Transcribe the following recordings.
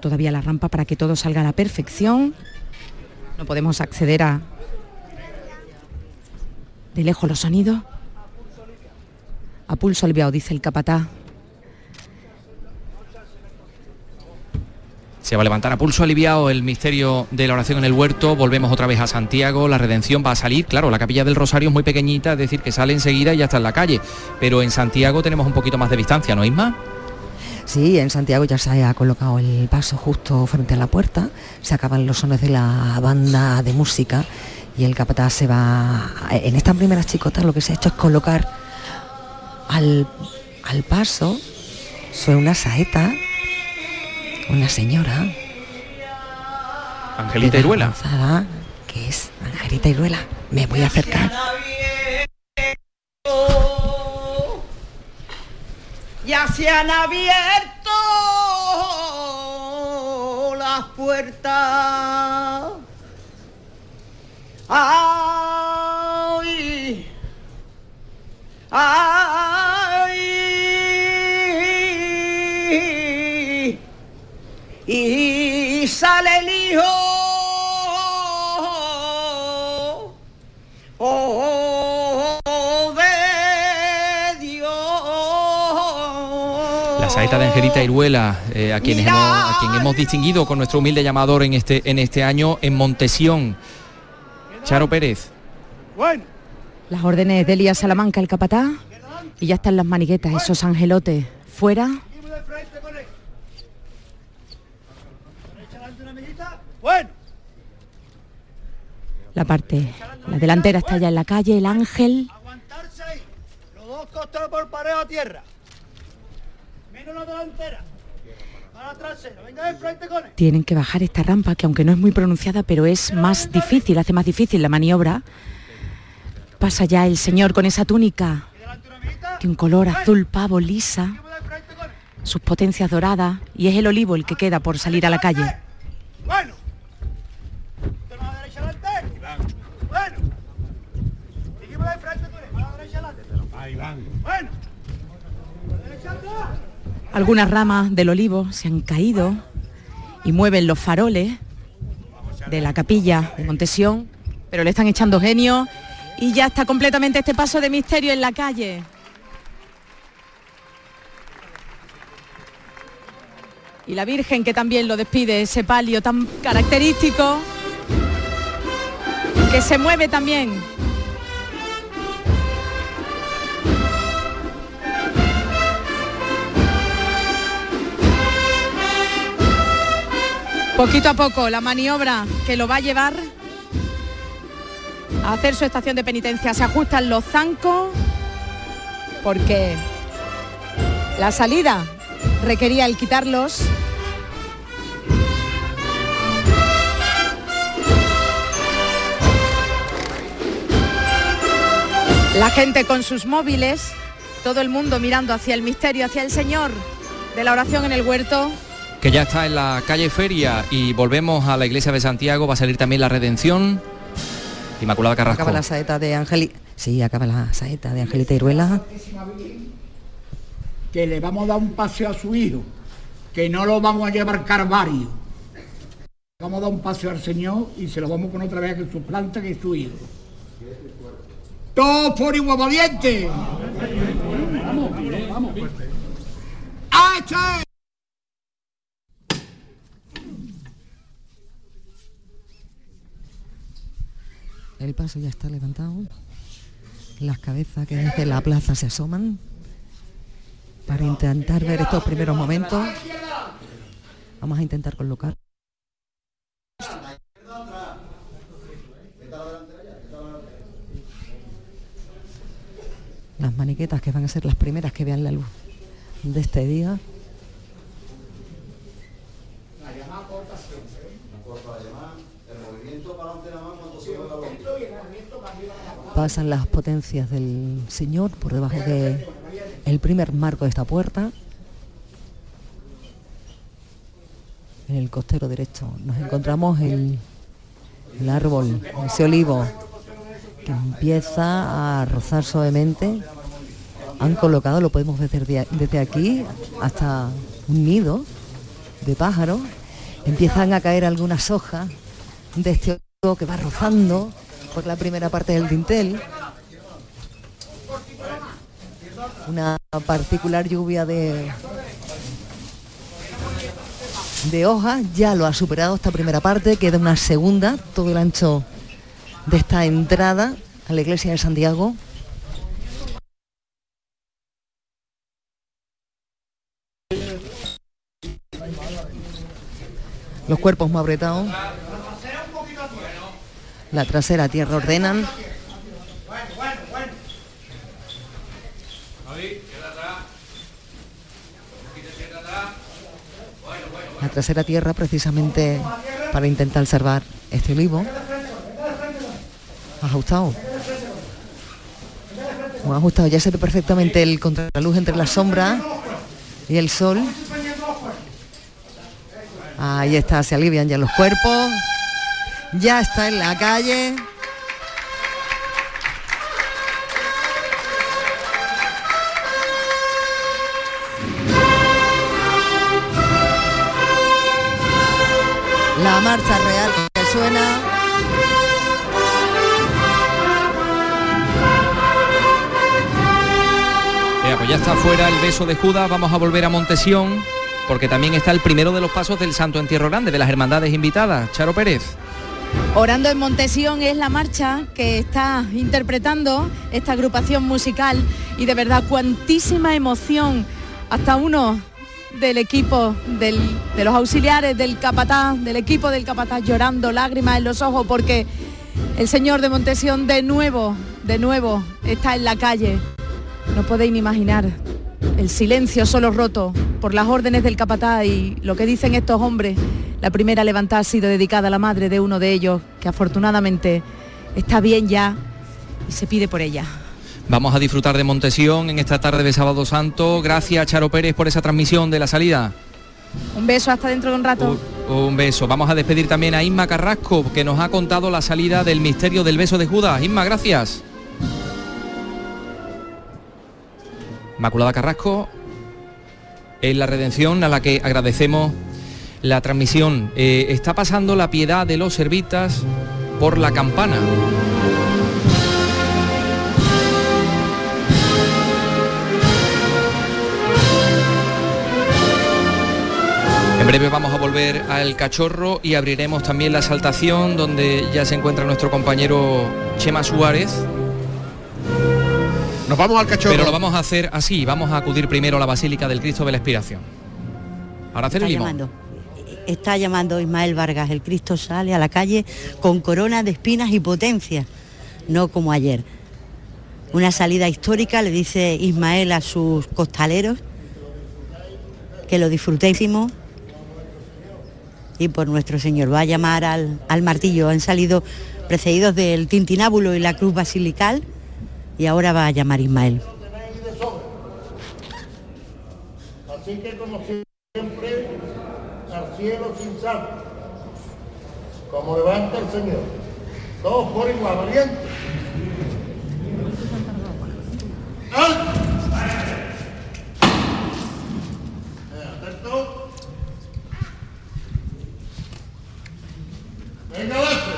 todavía la rampa para que todo salga a la perfección. No podemos acceder a de lejos los sonidos. A pulso aliviado, dice el capatá. Se va a levantar a pulso aliviado el misterio de la oración en el huerto. Volvemos otra vez a Santiago. La redención va a salir. Claro, la capilla del Rosario es muy pequeñita, es decir, que sale enseguida y ya está en la calle. Pero en Santiago tenemos un poquito más de distancia, ¿no, Isma? Sí, en Santiago ya se ha colocado el paso justo frente a la puerta. Se acaban los sones de la banda de música y el capataz se va... En estas primeras chicotas lo que se ha hecho es colocar al, al paso sobre una saeta una señora. Angelita Iruela. Que es Angelita Iruela. Me voy a acercar. Ya se han abierto las puertas. Ay, ay, y sale el hijo. Saeta de Angelita Iruela, eh, a, quienes hemos, a quien hemos distinguido con nuestro humilde llamador en este, en este año en Montesión. Charo Pérez. Bueno. Las órdenes de Elías Salamanca, el capatá, y ya están las maniguetas, esos angelotes fuera. La parte, la delantera está ya en la calle, el ángel. Los dos costados por pared a tierra. Menos la delantera. Para trasera. Venga de frente con él. Tienen que bajar esta rampa que aunque no es muy pronunciada, pero es más difícil, hace más difícil la maniobra. Pasa ya el señor con esa túnica de un color azul pavo lisa, sus potencias doradas y es el olivo el que queda por salir a la calle. Bueno de frente con él. A la derecha adelante. Ahí van. Bueno. Derecha atrás. Algunas ramas del olivo se han caído y mueven los faroles de la capilla de Montesión, pero le están echando genio y ya está completamente este paso de misterio en la calle. Y la Virgen que también lo despide, ese palio tan característico, que se mueve también. Poquito a poco la maniobra que lo va a llevar a hacer su estación de penitencia. Se ajustan los zancos porque la salida requería el quitarlos. La gente con sus móviles, todo el mundo mirando hacia el misterio, hacia el Señor de la oración en el huerto. Que ya está en la calle Feria y volvemos a la iglesia de Santiago, va a salir también la redención. Inmaculada Carrasco. Acaba la saeta de Angelita. Sí, acaba la saeta de Angelita Iruela. Que le vamos a dar un paseo a su hijo, que no lo vamos a llevar Carvario. Vamos a dar un paseo al Señor y se lo vamos a poner otra vez que su planta que es su hijo. ¡Todos por igual valiente! Vamos, vamos. ¡Ah, El paso ya está levantado. Las cabezas que desde la plaza se asoman para intentar ver estos primeros momentos. Vamos a intentar colocar. Las maniquetas que van a ser las primeras que vean la luz de este día. Pasan las potencias del Señor por debajo de el primer marco de esta puerta. En el costero derecho nos encontramos el, el árbol, ese olivo que empieza a rozar suavemente. Han colocado, lo podemos ver desde, desde aquí, hasta un nido de pájaros. Empiezan a caer algunas hojas de este olivo que va rozando por la primera parte del dintel. Una particular lluvia de, de hojas ya lo ha superado esta primera parte, queda una segunda, todo el ancho de esta entrada a la iglesia de Santiago. Los cuerpos más apretados. La trasera tierra ordenan. La trasera tierra precisamente para intentar salvar este olivo. Ajustado. Muy ajustado. Ya se ve perfectamente el contraluz entre la sombra y el sol. Ahí está, se alivian ya los cuerpos. Ya está en la calle. La marcha real que suena. Venga, pues ya está fuera el beso de Judas, vamos a volver a Montesión, porque también está el primero de los pasos del Santo Entierro Grande, de las hermandades invitadas. Charo Pérez. Orando en Montesión es la marcha que está interpretando esta agrupación musical y de verdad cuantísima emoción. Hasta uno del equipo del- de los auxiliares del capataz, del equipo del capataz llorando, lágrimas en los ojos porque el señor de Montesión de nuevo, de nuevo está en la calle. No podéis ni imaginar el silencio solo roto por las órdenes del capataz y lo que dicen estos hombres. La primera levantada ha sido dedicada a la madre de uno de ellos, que afortunadamente está bien ya y se pide por ella. Vamos a disfrutar de Montesión en esta tarde de Sábado Santo. Gracias, Charo Pérez, por esa transmisión de la salida. Un beso hasta dentro de un rato. Un, un beso. Vamos a despedir también a Isma Carrasco, que nos ha contado la salida del misterio del beso de Judas. Isma, gracias. Inmaculada Carrasco, en la redención a la que agradecemos la transmisión. Eh, está pasando la piedad de los servitas por la campana. En breve vamos a volver al cachorro y abriremos también la saltación donde ya se encuentra nuestro compañero Chema Suárez. Nos vamos al cachorro. Pero lo vamos a hacer así, vamos a acudir primero a la Basílica del Cristo de la Expiración. Ahora hacer Está el limón. llamando. Está llamando Ismael Vargas. El Cristo sale a la calle con corona de espinas y potencia, no como ayer. Una salida histórica, le dice Ismael a sus costaleros, que lo disfrutéisimo. Y por nuestro Señor va a llamar al, al martillo. Han salido precedidos del tintinábulo y la cruz basilical y ahora va a llamar Ismael. Así que como siempre, al cielo sin sal. Como levanta el Señor. Todos por igual, valiente. ¡Alto! Atento. Venga, adelante.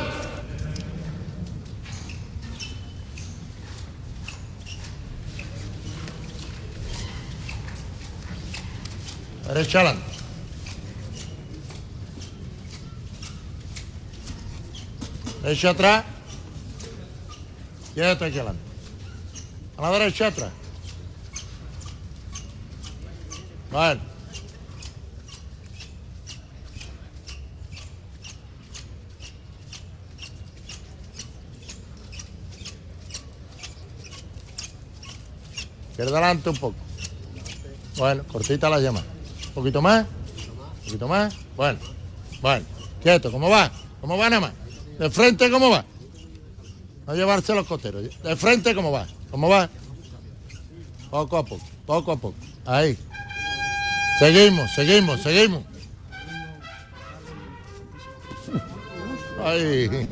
Derecha. Derecha atrás. Quédate aquí adelante. A la derecha atrás. Bueno. Izquierda adelante un poco. Bueno, cortita la llama. Un poquito más. Un poquito más. Bueno. Bueno. Quieto, ¿cómo va? ¿Cómo va nada más? De frente, ¿cómo va? No llevarse los coteros. De frente, ¿cómo va? ¿Cómo va? Poco a poco, poco a poco. Ahí. Seguimos, seguimos, seguimos. Ay,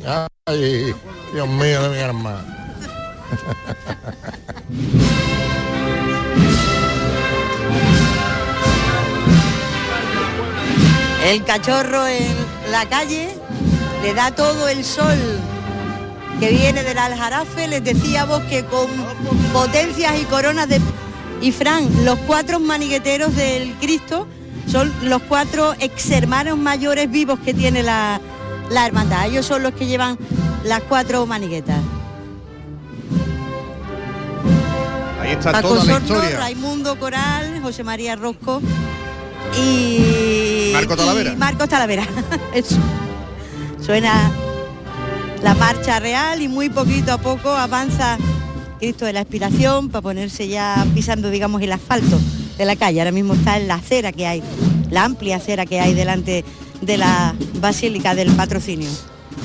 ay, Dios mío de mi hermano. El cachorro en la calle le da todo el sol que viene del Aljarafe. Les decíamos que con potencias y coronas de... Y Fran, los cuatro manigueteros del Cristo son los cuatro ex hermanos mayores vivos que tiene la, la hermandad. Ellos son los que llevan las cuatro maniguetas. Ahí está Paco toda la historia. Raimundo Coral, José María Rosco y Marco Talavera. y Marcos Talavera. Eso. Suena la marcha real y muy poquito a poco avanza Cristo de la Expiración para ponerse ya pisando, digamos, el asfalto de la calle. Ahora mismo está en la acera que hay, la amplia acera que hay delante de la Basílica del Patrocinio.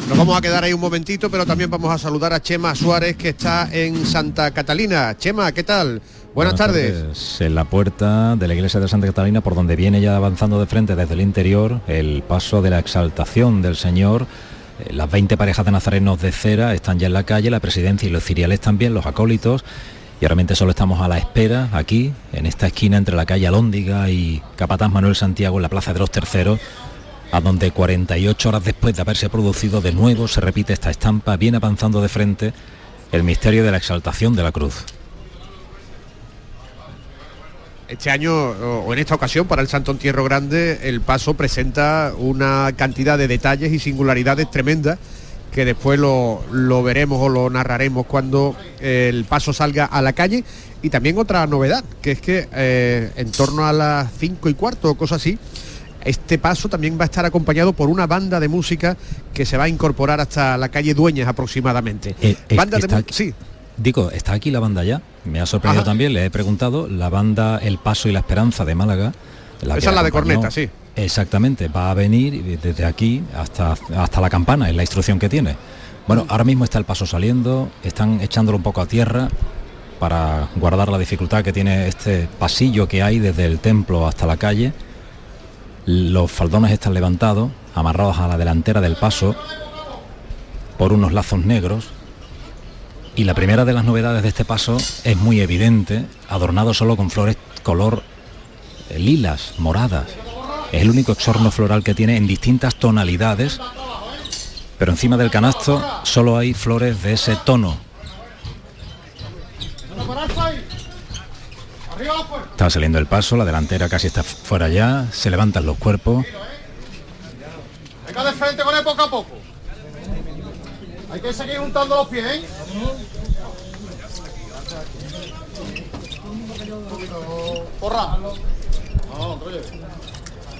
Nos vamos a quedar ahí un momentito, pero también vamos a saludar a Chema Suárez, que está en Santa Catalina. Chema, ¿qué tal? Buenas, tardes. En la puerta de la iglesia de Santa Catalina, por donde viene ya avanzando de frente desde el interior, el paso de la exaltación del Señor. Eh, Las 20 parejas de nazarenos de cera están ya en la calle, la presidencia y los ciriales también, los acólitos. Y realmente solo estamos a la espera, aquí, en esta esquina entre la calle Alóndiga y Capataz Manuel Santiago, en la Plaza de los Terceros, a donde 48 horas después de haberse producido de nuevo se repite esta estampa, viene avanzando de frente el misterio de la exaltación de la cruz. Este año, o en esta ocasión, para el Santo Entierro Grande, el paso presenta una cantidad de detalles y singularidades tremendas que después lo, lo veremos o lo narraremos cuando eh, el paso salga a la calle. Y también otra novedad, que es que eh, en torno a las cinco y cuarto o cosas así, este paso también va a estar acompañado por una banda de música que se va a incorporar hasta la calle Dueñas aproximadamente. Eh, eh, banda de aquí- sí, Digo, ¿está aquí la banda ya? Me ha sorprendido Ajá. también, le he preguntado, la banda El Paso y la Esperanza de Málaga. Esa que es la de corneta, sí. Exactamente, va a venir desde aquí hasta, hasta la campana, es la instrucción que tiene. Bueno, ahora mismo está el paso saliendo, están echándolo un poco a tierra para guardar la dificultad que tiene este pasillo que hay desde el templo hasta la calle. Los faldones están levantados, amarrados a la delantera del paso por unos lazos negros. Y la primera de las novedades de este paso es muy evidente, adornado solo con flores color eh, lilas, moradas. Es el único exorno floral que tiene en distintas tonalidades, pero encima del canasto solo hay flores de ese tono. Está saliendo el paso, la delantera casi está fuera ya, se levantan los cuerpos. Venga de frente con él poco a poco. Hay que seguir juntando los pies, ¿eh? Porra. No, oye.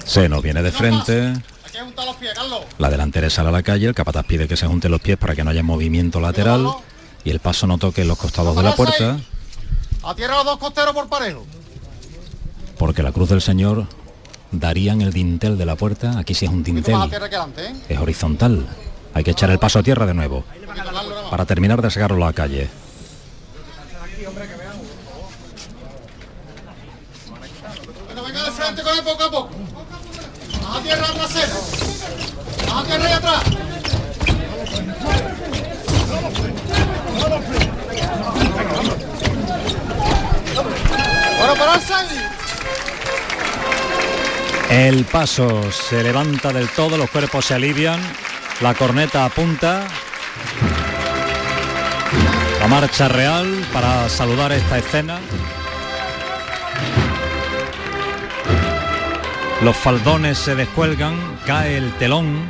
Se nos viene de frente, la delantera sale a la calle, el capataz pide que se junten los pies para que no haya movimiento lateral y el paso no toque los costados de la puerta, A tierra los dos costeros por parejo. porque la cruz del Señor daría en el dintel de la puerta, aquí sí es un dintel, ¿eh? es horizontal. Hay que echar el paso a tierra de nuevo para terminar de sacarlo a la calle. El paso se levanta del todo, los cuerpos se alivian, la corneta apunta. La marcha real para saludar esta escena. Los faldones se descuelgan, cae el telón.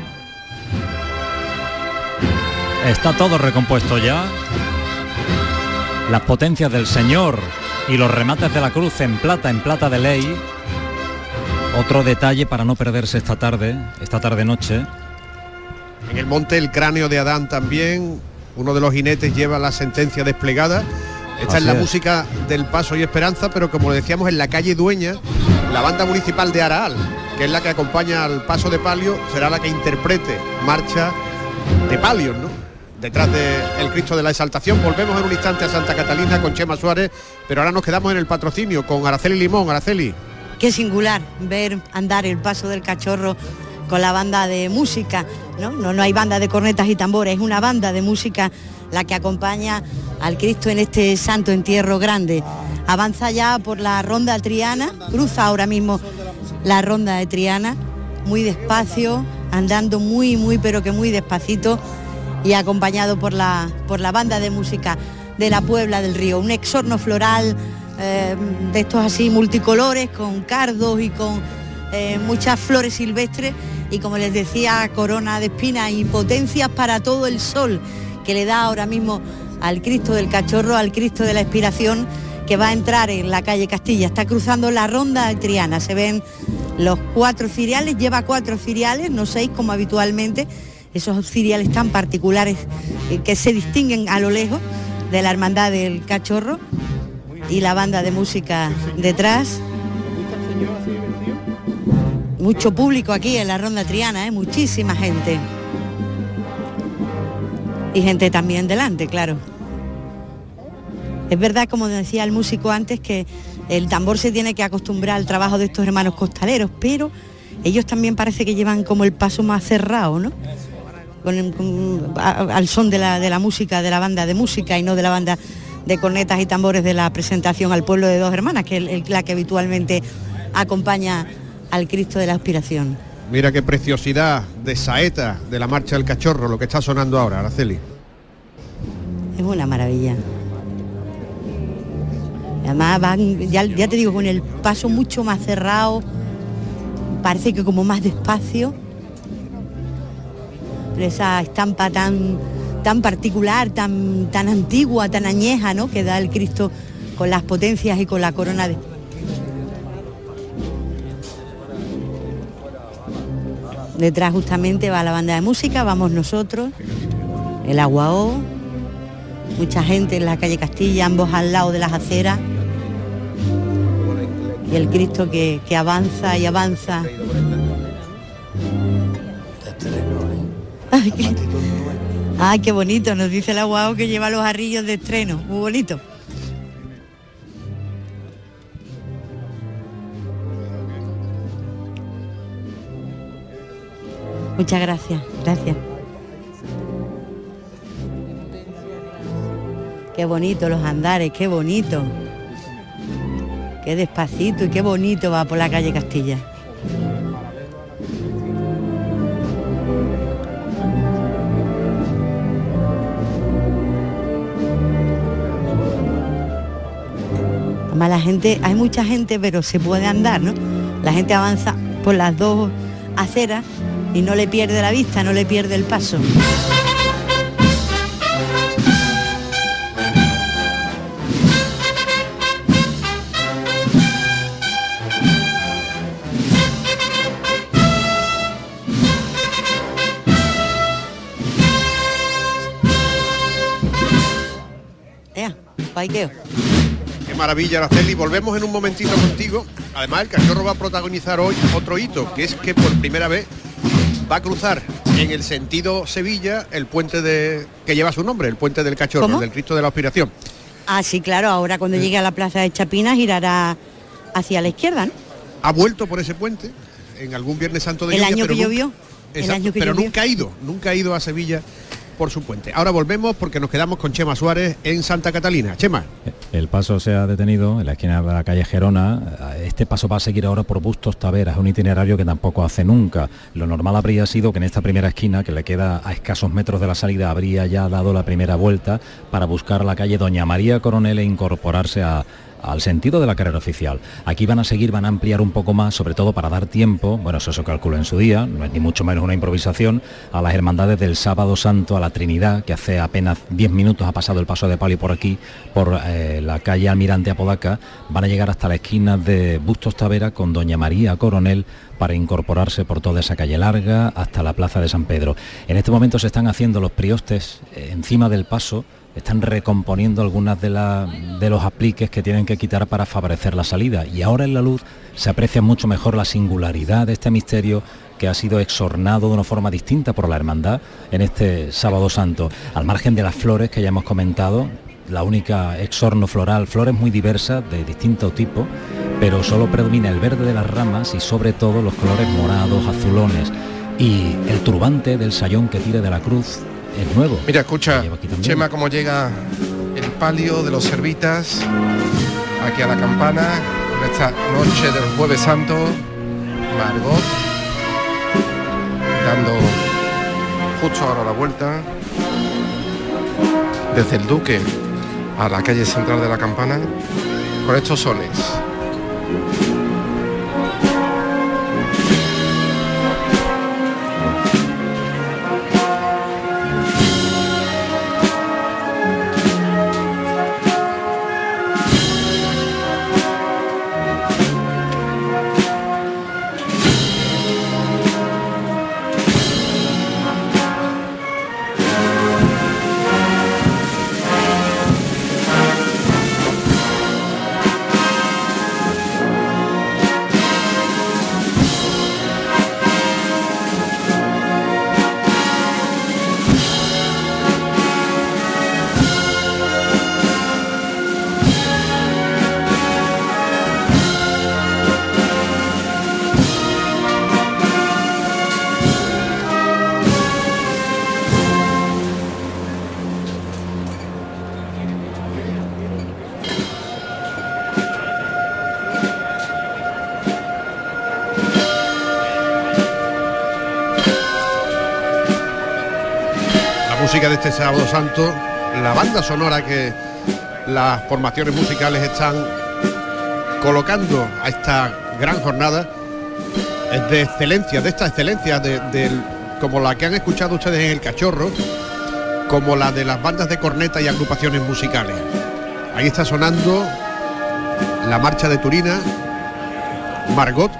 Está todo recompuesto ya. Las potencias del Señor y los remates de la cruz en plata, en plata de ley, otro detalle para no perderse esta tarde, esta tarde noche. En el monte el cráneo de Adán también, uno de los jinetes lleva la sentencia desplegada. Esta Así es la es. música del Paso y Esperanza, pero como decíamos en la calle Dueña, la banda municipal de Araal, que es la que acompaña al Paso de Palio, será la que interprete marcha de Palios, ¿no? Detrás del Cristo de la Exaltación. Volvemos en un instante a Santa Catalina con Chema Suárez, pero ahora nos quedamos en el patrocinio con Araceli Limón. Araceli. Qué singular ver andar el paso del cachorro con la banda de música, ¿no? No, no hay banda de cornetas y tambores, es una banda de música la que acompaña al Cristo en este santo entierro grande. Avanza ya por la ronda triana, cruza ahora mismo la ronda de Triana, muy despacio, andando muy, muy, pero que muy despacito y acompañado por la, por la banda de música de la Puebla del Río. Un exorno floral eh, de estos así multicolores, con cardos y con eh, muchas flores silvestres y como les decía, corona de espinas y potencias para todo el sol que le da ahora mismo al Cristo del Cachorro, al Cristo de la Expiración, que va a entrar en la calle Castilla. Está cruzando la ronda Triana. Se ven los cuatro ciriales, lleva cuatro ciriales, no seis como habitualmente, esos ciriales tan particulares eh, que se distinguen a lo lejos de la Hermandad del Cachorro y la banda de música detrás. Mucho público aquí en la Ronda Triana, ¿eh? muchísima gente. Y gente también delante, claro. Es verdad, como decía el músico antes, que el tambor se tiene que acostumbrar al trabajo de estos hermanos costaleros, pero ellos también parece que llevan como el paso más cerrado, ¿no? al son de la, de la música, de la banda de música y no de la banda de cornetas y tambores de la presentación al pueblo de dos hermanas, que es la que habitualmente acompaña al Cristo de la Aspiración. Mira qué preciosidad de saeta de la marcha del cachorro, lo que está sonando ahora, Araceli. Es una maravilla. Además van, ya, ya te digo, con el paso mucho más cerrado, parece que como más despacio. Esa estampa tan, tan particular, tan, tan antigua, tan añeja, ¿no? Que da el Cristo con las potencias y con la corona de, Detrás justamente va la banda de música, vamos nosotros, el Aguao, mucha gente en la calle Castilla, ambos al lado de las aceras. Y el Cristo que, avanza y avanza. Ay qué, ay, qué bonito, nos dice el Aguao que lleva los arrillos de estreno, muy bonito. Muchas gracias, gracias. Qué bonito los andares, qué bonito. Qué despacito y qué bonito va por la calle Castilla. Además la gente, hay mucha gente, pero se puede andar, ¿no? La gente avanza por las dos aceras y no le pierde la vista, no le pierde el paso. Qué maravilla, Araceli. Volvemos en un momentito contigo. Además, el cachorro va a protagonizar hoy otro hito, que es que por primera vez va a cruzar en el sentido Sevilla el puente de que lleva su nombre, el puente del Cachorro, del Cristo de la Aspiración. Ah, sí, claro, ahora cuando llegue a la plaza de Chapinas girará hacia la izquierda, ¿no? Ha vuelto por ese puente en algún Viernes Santo de El año que llovió. el año que pero nunca ha ido, nunca ha ido a Sevilla por su puente. Ahora volvemos porque nos quedamos con Chema Suárez en Santa Catalina. Chema. El paso se ha detenido en la esquina de la calle Gerona. Este paso va a seguir ahora por Bustos Taveras, un itinerario que tampoco hace nunca. Lo normal habría sido que en esta primera esquina, que le queda a escasos metros de la salida, habría ya dado la primera vuelta para buscar la calle Doña María Coronel e incorporarse a al sentido de la carrera oficial. Aquí van a seguir, van a ampliar un poco más, sobre todo para dar tiempo, bueno, eso se calculó en su día, no es ni mucho menos una improvisación, a las hermandades del Sábado Santo, a la Trinidad, que hace apenas 10 minutos ha pasado el paso de Pali por aquí, por eh, la calle Almirante Apodaca, van a llegar hasta la esquina de Bustos Tavera con Doña María Coronel para incorporarse por toda esa calle larga hasta la Plaza de San Pedro. En este momento se están haciendo los priostes eh, encima del paso, están recomponiendo algunas de, de los apliques que tienen que quitar para favorecer la salida. Y ahora en la luz se aprecia mucho mejor la singularidad de este misterio que ha sido exornado de una forma distinta por la hermandad en este sábado santo. Al margen de las flores que ya hemos comentado, la única exorno floral, flores muy diversas de distinto tipo, pero solo predomina el verde de las ramas y sobre todo los colores morados, azulones y el turbante del sayón que tira de la cruz es nuevo. Mira, escucha, Chema, cómo llega el palio de los servitas aquí a la campana, esta noche del jueves santo, Margot, dando justo ahora la vuelta desde el Duque a la calle central de la Campana con estos sones. Santo, la banda sonora que las formaciones musicales están colocando a esta gran jornada es de excelencia, de esta excelencia, de, del- como la que han escuchado ustedes en el cachorro, como la de las bandas de corneta y agrupaciones musicales. Ahí está sonando la marcha de Turina, Margot.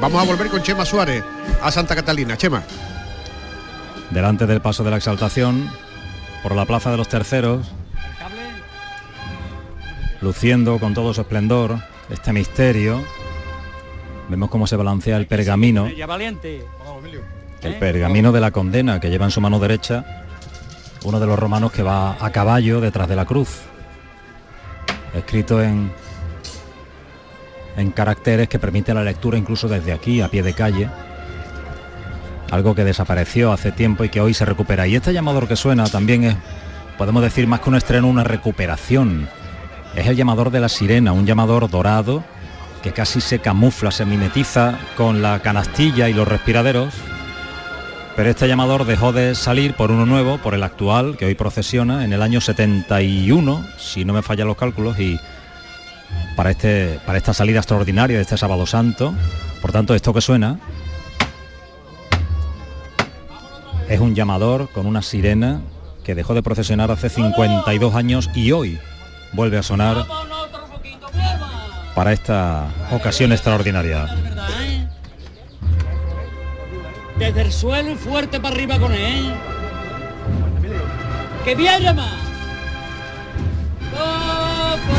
Vamos a volver con Chema Suárez a Santa Catalina. Chema. delante del paso de la exaltación, por la plaza de los terceros, luciendo con todo su esplendor este misterio. Vemos cómo se balancea el pergamino, el pergamino de la condena que lleva en su mano derecha uno de los romanos que va a caballo detrás de la cruz, escrito en en caracteres que permite la lectura incluso desde aquí, a pie de calle algo que desapareció hace tiempo y que hoy se recupera. Y este llamador que suena también es, podemos decir, más que un estreno, una recuperación. Es el llamador de la sirena, un llamador dorado que casi se camufla, se mimetiza con la canastilla y los respiraderos. Pero este llamador dejó de salir por uno nuevo, por el actual, que hoy procesiona en el año 71, si no me fallan los cálculos, y para, este, para esta salida extraordinaria de este sábado santo. Por tanto, esto que suena es un llamador con una sirena que dejó de procesionar hace 52 años y hoy vuelve a sonar para esta ocasión extraordinaria. Desde el suelo fuerte para arriba con él. ¡Que viene más! ¡Oh, por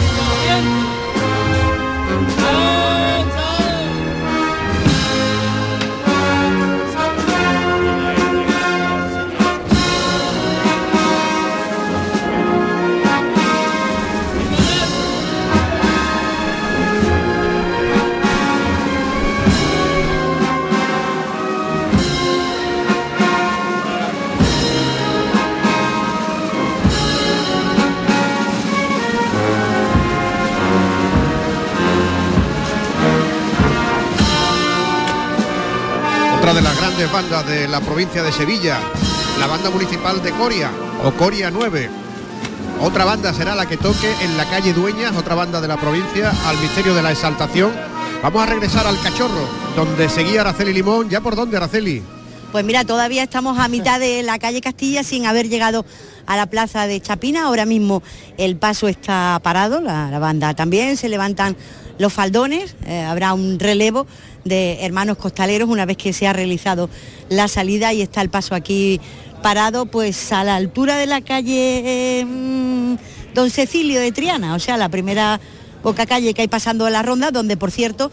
grandes bandas de la provincia de Sevilla, la banda municipal de Coria, o Coria 9. Otra banda será la que toque en la calle Dueñas, otra banda de la provincia, al misterio de la exaltación. Vamos a regresar al cachorro, donde seguía Araceli Limón. ¿Ya por dónde, Araceli? Pues mira, todavía estamos a mitad de la calle Castilla sin haber llegado a la plaza de Chapina. Ahora mismo el paso está parado, la, banda también, se levantan los faldones, eh, habrá un relevo de hermanos costaleros una vez que se ha realizado la salida y está el paso aquí parado pues a la altura de la calle mm, Don Cecilio de Triana, o sea, la primera boca calle que hay pasando la ronda, donde por cierto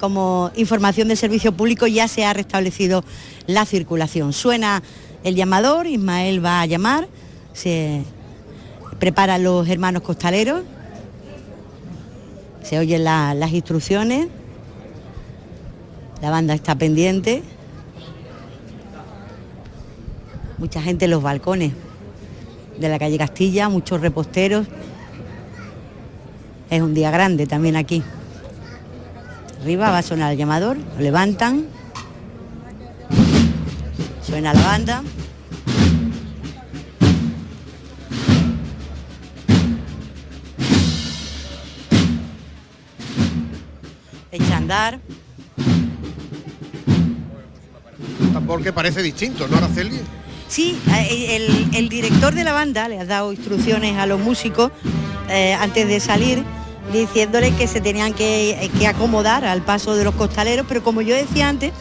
como información de servicio público ya se ha restablecido la circulación. Suena el llamador, Ismael va a llamar, se preparan los hermanos costaleros, se oyen la- las instrucciones, la banda está pendiente, mucha gente en los balcones de la calle Castilla, muchos reposteros, es un día grande también aquí. Arriba va a sonar el llamador, lo levantan. Suena la banda. Echa a andar. Tambor que parece distinto, ¿no, Araceli? Sí, eh, el, el director de la banda le ha dado instrucciones a los músicos eh, antes de salir diciéndoles que se tenían que, que acomodar al paso de los costaleros, pero como yo decía antes,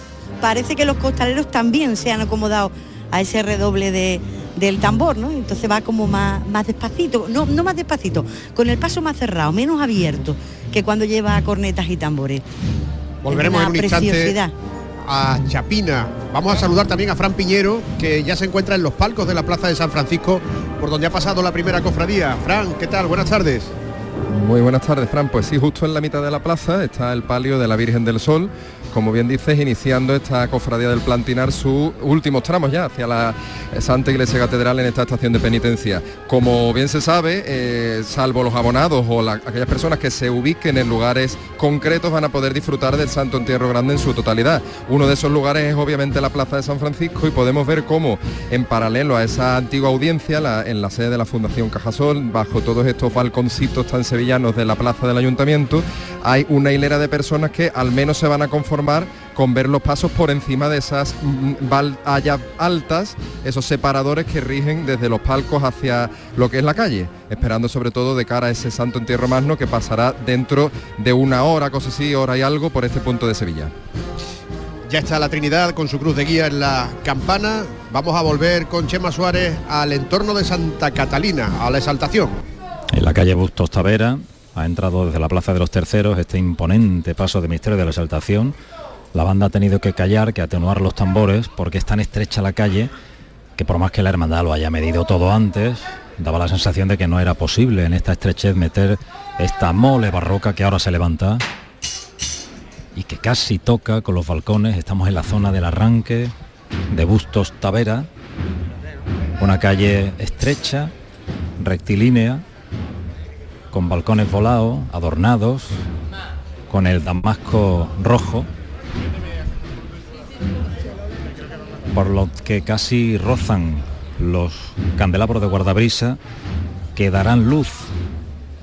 parece que los costaleros también se han acomodado a ese redoble de, del tambor, ¿no? Entonces va como más, más despacito, no, no más despacito, con el paso más cerrado, menos abierto que cuando lleva cornetas y tambores. Volveremos en un instante. A Chapina. Vamos a saludar también a Fran Piñero, que ya se encuentra en los palcos de la Plaza de San Francisco, por donde ha pasado la primera cofradía. Fran, ¿qué tal? Buenas tardes. Muy buenas tardes, Fran. Pues sí, justo en la mitad de la plaza está el palio de la Virgen del Sol, como bien dices, iniciando esta cofradía del Plantinar sus últimos tramos ya hacia la Santa Iglesia Catedral en esta estación de penitencia. Como bien se sabe, eh, salvo los abonados o la- aquellas personas que se ubiquen en lugares concretos van a poder disfrutar del Santo Entierro Grande en su totalidad. Uno de esos lugares es obviamente la Plaza de San Francisco y podemos ver cómo en paralelo a esa antigua audiencia, en la sede de la Fundación Cajasol, bajo todos estos balconcitos tan sevillanos de la plaza del ayuntamiento, hay una hilera de personas que al menos se van a conformar con ver los pasos por encima de esas mm, vallas altas, esos separadores que rigen desde los palcos hacia lo que es la calle, esperando sobre todo de cara a ese Santo Entierro Magno que pasará dentro de una hora, cosa así, hora y algo, por este punto de Sevilla. Ya está la Trinidad con su cruz de guía en la campana. Vamos a volver con Chema Suárez al entorno de Santa Catalina, a la exaltación. En la calle Bustos Tavera ha entrado desde la Plaza de los Terceros este imponente paso de misterio de la exaltación. La banda ha tenido que callar, que atenuar los tambores, porque es tan estrecha la calle que por más que la hermandad lo haya medido todo antes, daba la sensación de que no era posible en esta estrechez meter esta mole barroca que ahora se levanta y que casi toca con los balcones. Estamos en la zona del arranque de Bustos Tavera, una calle estrecha, rectilínea, con balcones volados, adornados, con el damasco rojo, por lo que casi rozan los candelabros de guardabrisa que darán luz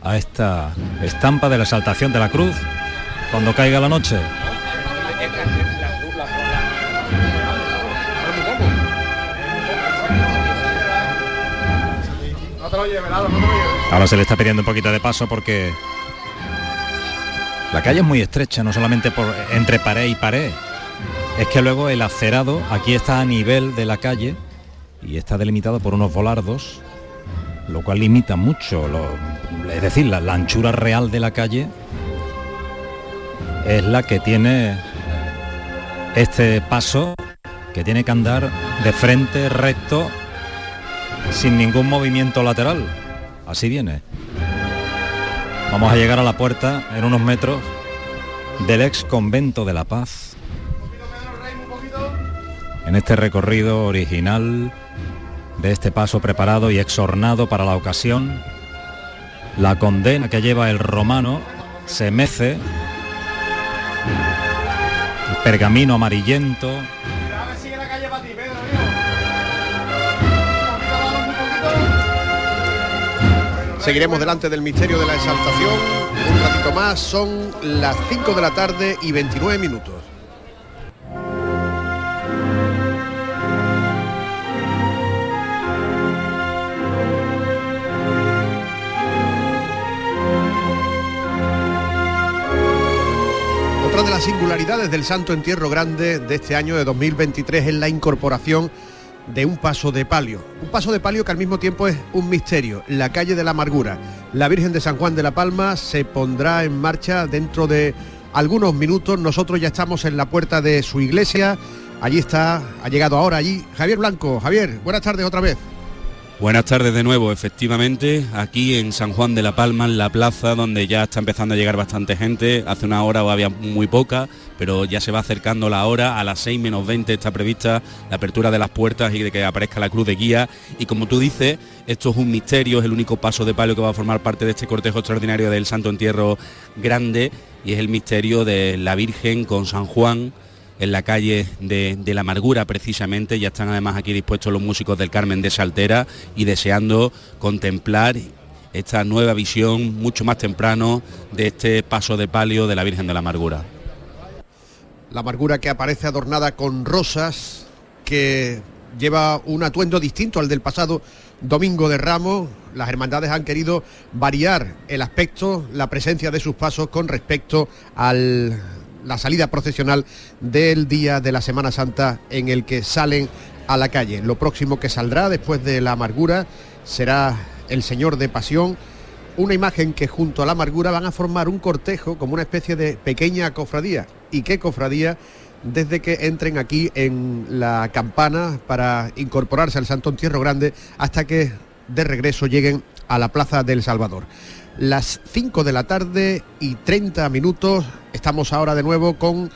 a esta estampa de la exaltación de la cruz cuando caiga la noche. Ahora se le está pidiendo un poquito de paso porque la calle es muy estrecha, no solamente por entre pared y pared. Es que luego el acerado aquí está a nivel de la calle y está delimitado por unos volardos, lo cual limita mucho, lo- es decir, la, la anchura real de la calle es la que tiene este paso que tiene que andar de frente recto sin ningún movimiento lateral. Así viene. Vamos a llegar a la puerta en unos metros del ex convento de la paz. En este recorrido original de este paso preparado y exornado para la ocasión, la condena que lleva el romano se mece, el pergamino amarillento, Seguiremos delante del misterio de la exaltación. Un ratito más, son las 5 de la tarde y 29 minutos. Otra de las singularidades del Santo Entierro Grande de este año de 2023 es la incorporación de un paso de palio. Un paso de palio que al mismo tiempo es un misterio. La calle de la amargura. La Virgen de San Juan de la Palma se pondrá en marcha dentro de algunos minutos. Nosotros ya estamos en la puerta de su iglesia. Allí está, ha llegado ahora allí Javier Blanco. Javier, buenas tardes otra vez. Buenas tardes de nuevo, efectivamente, aquí en San Juan de la Palma, en la plaza, donde ya está empezando a llegar bastante gente. Hace una hora había muy poca, pero ya se va acercando la hora. A las 6 menos 20 está prevista la apertura de las puertas y de que aparezca la cruz de guía. Y como tú dices, esto es un misterio, es el único paso de palio que va a formar parte de este cortejo extraordinario del Santo Entierro Grande y es el misterio de la Virgen con San Juan en la calle de, la amargura precisamente. Ya están además aquí dispuestos los músicos del Carmen de Saltera y deseando contemplar esta nueva visión mucho más temprano de este paso de palio de la Virgen de la Amargura. La amargura que aparece adornada con rosas, que lleva un atuendo distinto al del pasado domingo de Ramos. Las hermandades han querido variar el aspecto, la presencia de sus pasos con respecto a la salida procesional del día de la Semana Santa en el que salen a la calle. Lo próximo que saldrá después de la amargura será el Señor de Pasión, una imagen que junto a la amargura van a formar un cortejo como una especie de pequeña cofradía. ¿Y qué cofradía? Desde que entren aquí en la campana para incorporarse al Santo Entierro Grande hasta que de regreso lleguen a la Plaza del Salvador. Las 5 de la tarde y 30 minutos, estamos ahora de nuevo con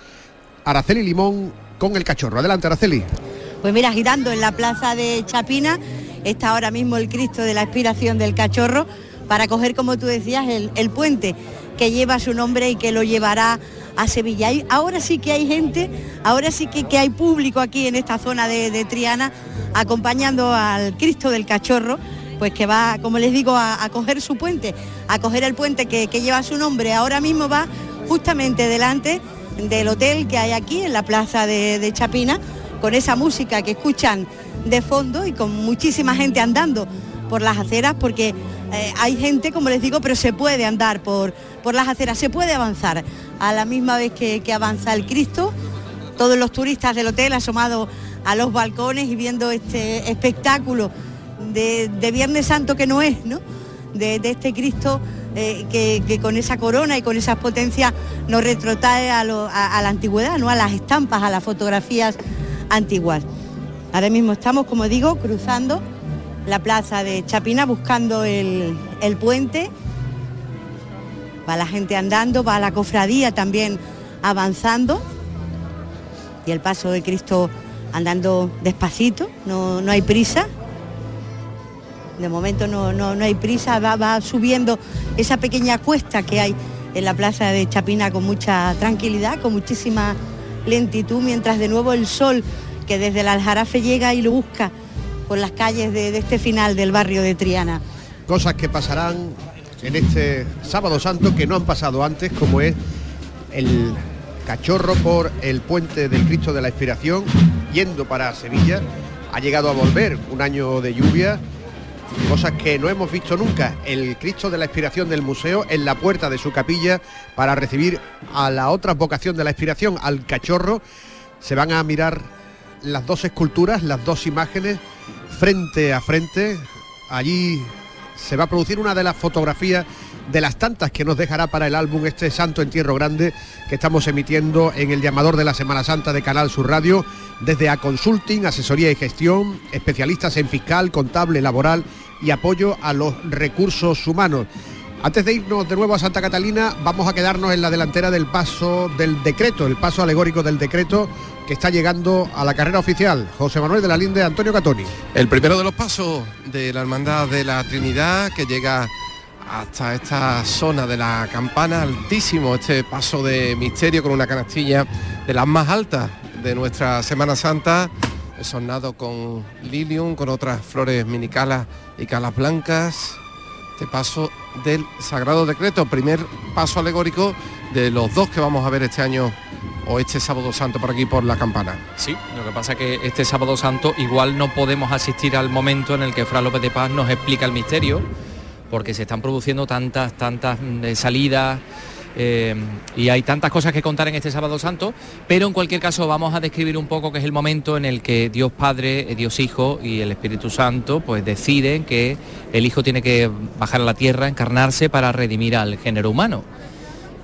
Araceli Limón con el cachorro. Adelante, Araceli. Pues mira, girando en la plaza de Chapina está ahora mismo el Cristo de la Expiración del Cachorro para coger, como tú decías, el, puente que lleva su nombre y que lo llevará a Sevilla. Ahora sí que hay gente, ahora sí que, hay público aquí en esta zona de, Triana acompañando al Cristo del Cachorro, pues que va, como les digo, a, coger su puente, a coger el puente que, lleva su nombre. Ahora mismo va justamente delante del hotel que hay aquí en la plaza de Chapina, con esa música que escuchan de fondo y con muchísima gente andando por las aceras porque eh, hay gente, como les digo, pero se puede andar por, por las aceras, se puede avanzar a la misma vez que, avanza el Cristo. Todos los turistas del hotel asomados a los balcones y viendo este espectáculo de, Viernes Santo que no es, ¿no? De, este Cristo eh, que, con esa corona y con esas potencias nos retrotrae a, a, la antigüedad, ¿no? a las estampas, a las fotografías antiguas. Ahora mismo estamos, como digo, cruzando la plaza de Chapina buscando el, puente. Va la gente andando, va la cofradía también avanzando y el paso de Cristo andando despacito, no, hay prisa. De momento no, no, no hay prisa, va, va, subiendo esa pequeña cuesta que hay en la plaza de Chapina con mucha tranquilidad, con muchísima lentitud, mientras de nuevo el sol que desde el Aljarafe llega y lo busca por las calles de, este final del barrio de Triana. Cosas que pasarán en este sábado santo que no han pasado antes, como es el cachorro por el puente del Cristo de la Inspiración, yendo para Sevilla. Ha llegado a volver un año de lluvia, cosas que no hemos visto nunca. El Cristo de la Inspiración del museo en la puerta de su capilla para recibir a la otra vocación de la inspiración, al cachorro. Se van a mirar las dos esculturas, las dos imágenes frente a frente. Allí se va a producir una de las fotografías de las tantas que nos dejará para el álbum este Santo Entierro Grande que estamos emitiendo en el llamador de la Semana Santa de Canal Sur Radio, desde A Consulting, asesoría y gestión, especialistas en fiscal, contable, laboral y apoyo a los recursos humanos. Antes de irnos de nuevo a Santa Catalina, vamos a quedarnos en la delantera del paso del decreto, el paso alegórico del decreto que está llegando a la carrera oficial. José Manuel de la Linde, Antonio Catoni. El primero de los pasos de la Hermandad de la Trinidad que llega hasta esta zona de la campana, altísimo este paso de misterio con una canastilla de las más altas de nuestra Semana Santa, sonado con lilium, con otras flores minicalas y calas blancas. Este paso del Sagrado Decreto, primer paso alegórico de los dos que vamos a ver este año o este sábado santo por aquí por la campana. Sí, lo que pasa es que este sábado santo igual no podemos asistir al momento en el que Fra López de Paz nos explica el misterio, porque se están produciendo tantas, tantas eh, salidas. Eh, y hay tantas cosas que contar en este sábado santo, pero en cualquier caso vamos a describir un poco que es el momento en el que Dios Padre, eh, Dios Hijo y el Espíritu Santo pues deciden que el Hijo tiene que bajar a la tierra, encarnarse para redimir al género humano.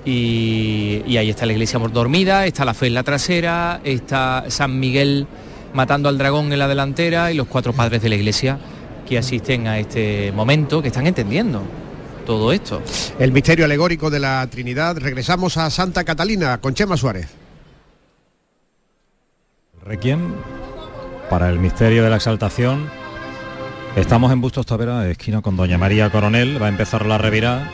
Y, ahí está la iglesia dormida, está la fe en la trasera, está San Miguel matando al dragón en la delantera y los cuatro padres de la iglesia que asisten a este momento, que están entendiendo todo esto. El misterio alegórico de la Trinidad. Regresamos a Santa Catalina con Chema Suárez. Requiem para el misterio de la exaltación. Estamos en Bustos Tavera, esquina con Doña María Coronel. Va a empezar la revirada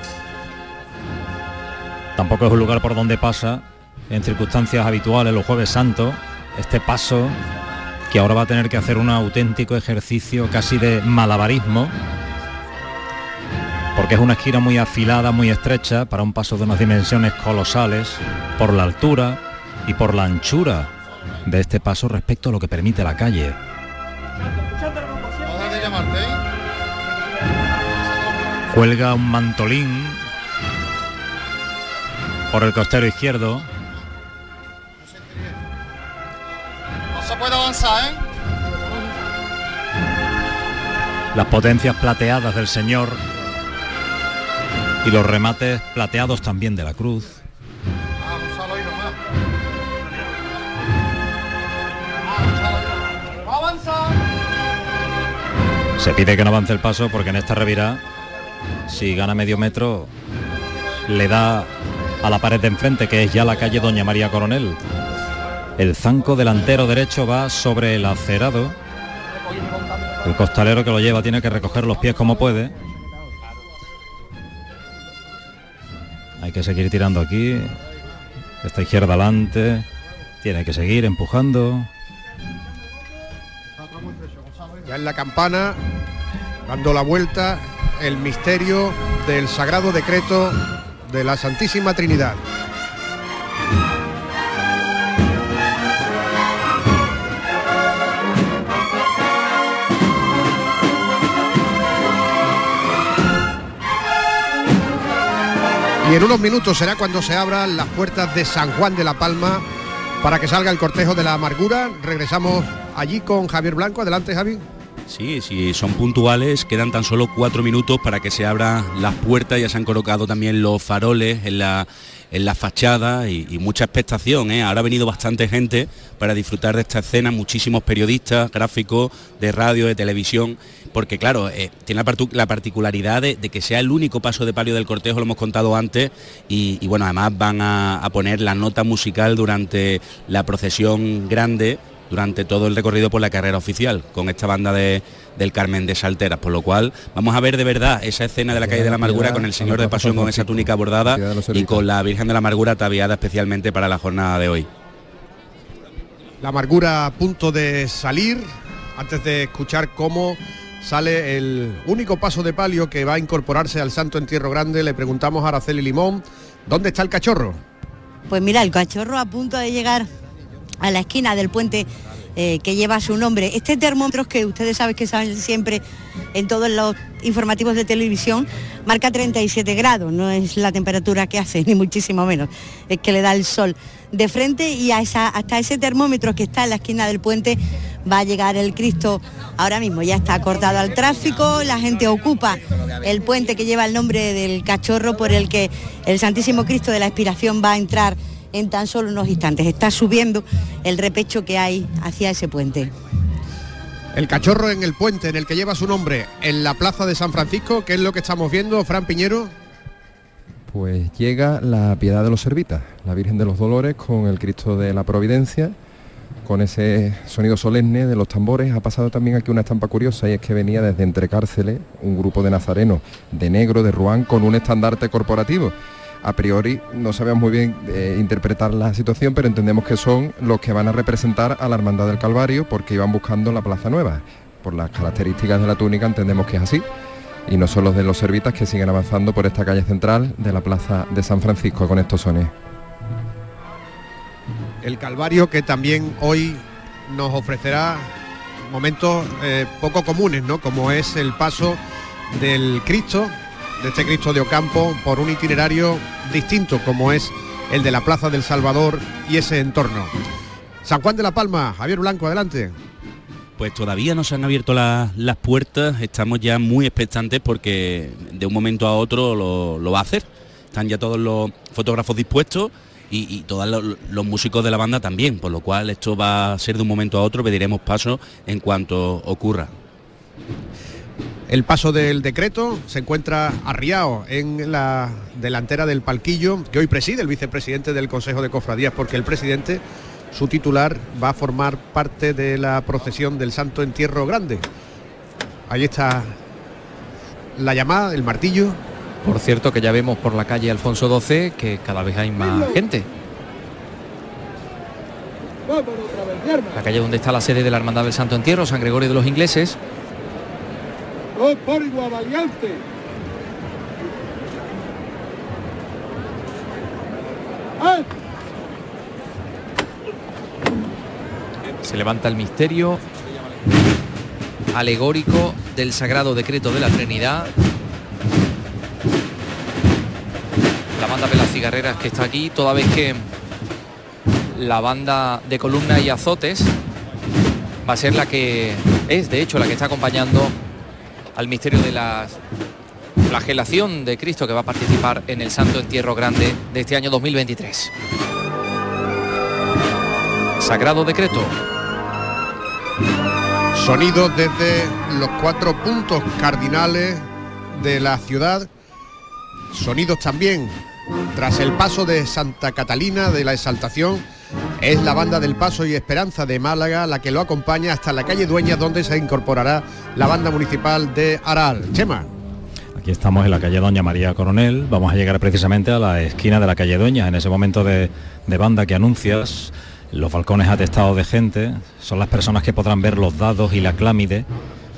Tampoco es un lugar por donde pasa en circunstancias habituales los jueves santos, este paso que ahora va a tener que hacer un auténtico ejercicio casi de malabarismo, porque es una esquina muy afilada, muy estrecha, para un paso de unas dimensiones colosales, por la altura y por la anchura de este paso respecto a lo que permite la calle. Cuelga un mantolín por el costero izquierdo. No se puede avanzar, ¿eh? Las potencias plateadas del Señor y los remates plateados también de la cruz. Se pide que no avance el paso porque en esta revirá, si gana medio metro, le da a la pared de enfrente, que es ya la calle Doña María Coronel. El zanco delantero derecho va sobre el acerado. El costalero que lo lleva tiene que recoger los pies como puede. Hay que seguir tirando aquí. Esta izquierda adelante. Tiene que seguir empujando. Ya en la campana, dando la vuelta, el misterio del sagrado decreto de la Santísima Trinidad. Y en unos minutos será cuando se abran las puertas de San Juan de la Palma para que salga el cortejo de la amargura. Regresamos allí con Javier Blanco. Adelante, Javi. Sí, sí, son puntuales, quedan tan solo cuatro minutos para que se abran las puertas, ya se han colocado también los faroles en la, en la fachada y, mucha expectación. ¿eh? Ahora ha venido bastante gente para disfrutar de esta escena, muchísimos periodistas, gráficos de radio, de televisión, porque claro, eh, tiene la, particularidad de, que sea el único paso de palio del cortejo, lo hemos contado antes, y, bueno, además van a poner la nota musical durante la procesión grande durante todo el recorrido por la carrera oficial con esta banda de, del Carmen de Salteras, por lo cual vamos a ver de verdad esa escena de la calle de la Amargura con el Señor de Pasión con esa túnica bordada y con la Virgen de la Amargura ataviada especialmente para la jornada de hoy. La amargura a punto de salir, antes de escuchar cómo sale el único paso de palio que va a incorporarse al Santo Entierro Grande, le preguntamos a Araceli Limón, ¿dónde está el cachorro? Pues mira, el cachorro a punto de llegar a la esquina del puente eh, que lleva su nombre. Este termómetro que ustedes saben que saben siempre en todos los informativos de televisión marca 37 grados, no es la temperatura que hace, ni muchísimo menos, es que le da el sol de frente y a esa, hasta ese termómetro que está en la esquina del puente va a llegar el Cristo. Ahora mismo ya está cortado al tráfico, la gente ocupa el puente que lleva el nombre del cachorro por el que el Santísimo Cristo de la Expiración va a entrar en tan solo unos instantes. Está subiendo el repecho que hay hacia ese puente. El cachorro en el puente en el que lleva su nombre, en la plaza de San Francisco, ¿qué es lo que estamos viendo, Fran Piñero? Pues llega la piedad de los servitas, la Virgen de los Dolores con el Cristo de la Providencia, con ese sonido solemne de los tambores. Ha pasado también aquí una estampa curiosa y es que venía desde Entre Cárceles un grupo de nazarenos de negro de Rouen con un estandarte corporativo. A priori no sabemos muy bien eh, interpretar la situación, pero entendemos que son los que van a representar a la Hermandad del Calvario porque iban buscando la Plaza Nueva. Por las características de la túnica entendemos que es así y no son los de los servitas que siguen avanzando por esta calle central de la plaza de San Francisco con estos sones. El Calvario que también hoy nos ofrecerá momentos eh, poco comunes, ¿no? Como es el paso del Cristo, de este Cristo de Ocampo, por un itinerario distinto, como es el de la Plaza del Salvador y ese entorno. San Juan de la Palma, Javier Blanco, adelante. Pues todavía no se han abierto la- las puertas, estamos ya muy expectantes porque de un momento a otro lo, va a hacer. Están ya todos los fotógrafos dispuestos y, todos los músicos de la banda también, por lo cual esto va a ser de un momento a otro, pediremos paso en cuanto ocurra. El paso del decreto se encuentra arriado en la delantera del palquillo que hoy preside el vicepresidente del Consejo de Cofradías, porque el presidente, su titular, va a formar parte de la procesión del Santo Entierro Grande. Ahí está la llamada, el martillo. Por cierto que ya vemos por la calle Alfonso XII que cada vez hay más gente. La calle donde está la sede de la Hermandad del Santo Entierro, San Gregorio de los Ingleses. Por igual valiente. Se levanta el misterio alegórico del Sagrado Decreto de la Trinidad. La banda de las cigarreras que está aquí, toda vez que la banda de columna y azotes va a ser la que es, de hecho, la que está acompañando al misterio de la flagelación de Cristo que va a participar en el Santo Entierro Grande de este año 2023. Sagrado Decreto. Sonidos desde los cuatro puntos cardinales de la ciudad. Sonidos también tras el paso de Santa Catalina de la Exaltación. Es la banda del Paso y Esperanza de Málaga la que lo acompaña hasta la calle Dueña donde se incorporará la banda municipal de Aral. Chema. Aquí estamos en la calle Doña María Coronel. Vamos a llegar precisamente a la esquina de la calle Dueña, en ese momento de, banda que anuncias. Los balcones atestados de gente son las personas que podrán ver los dados y la clámide,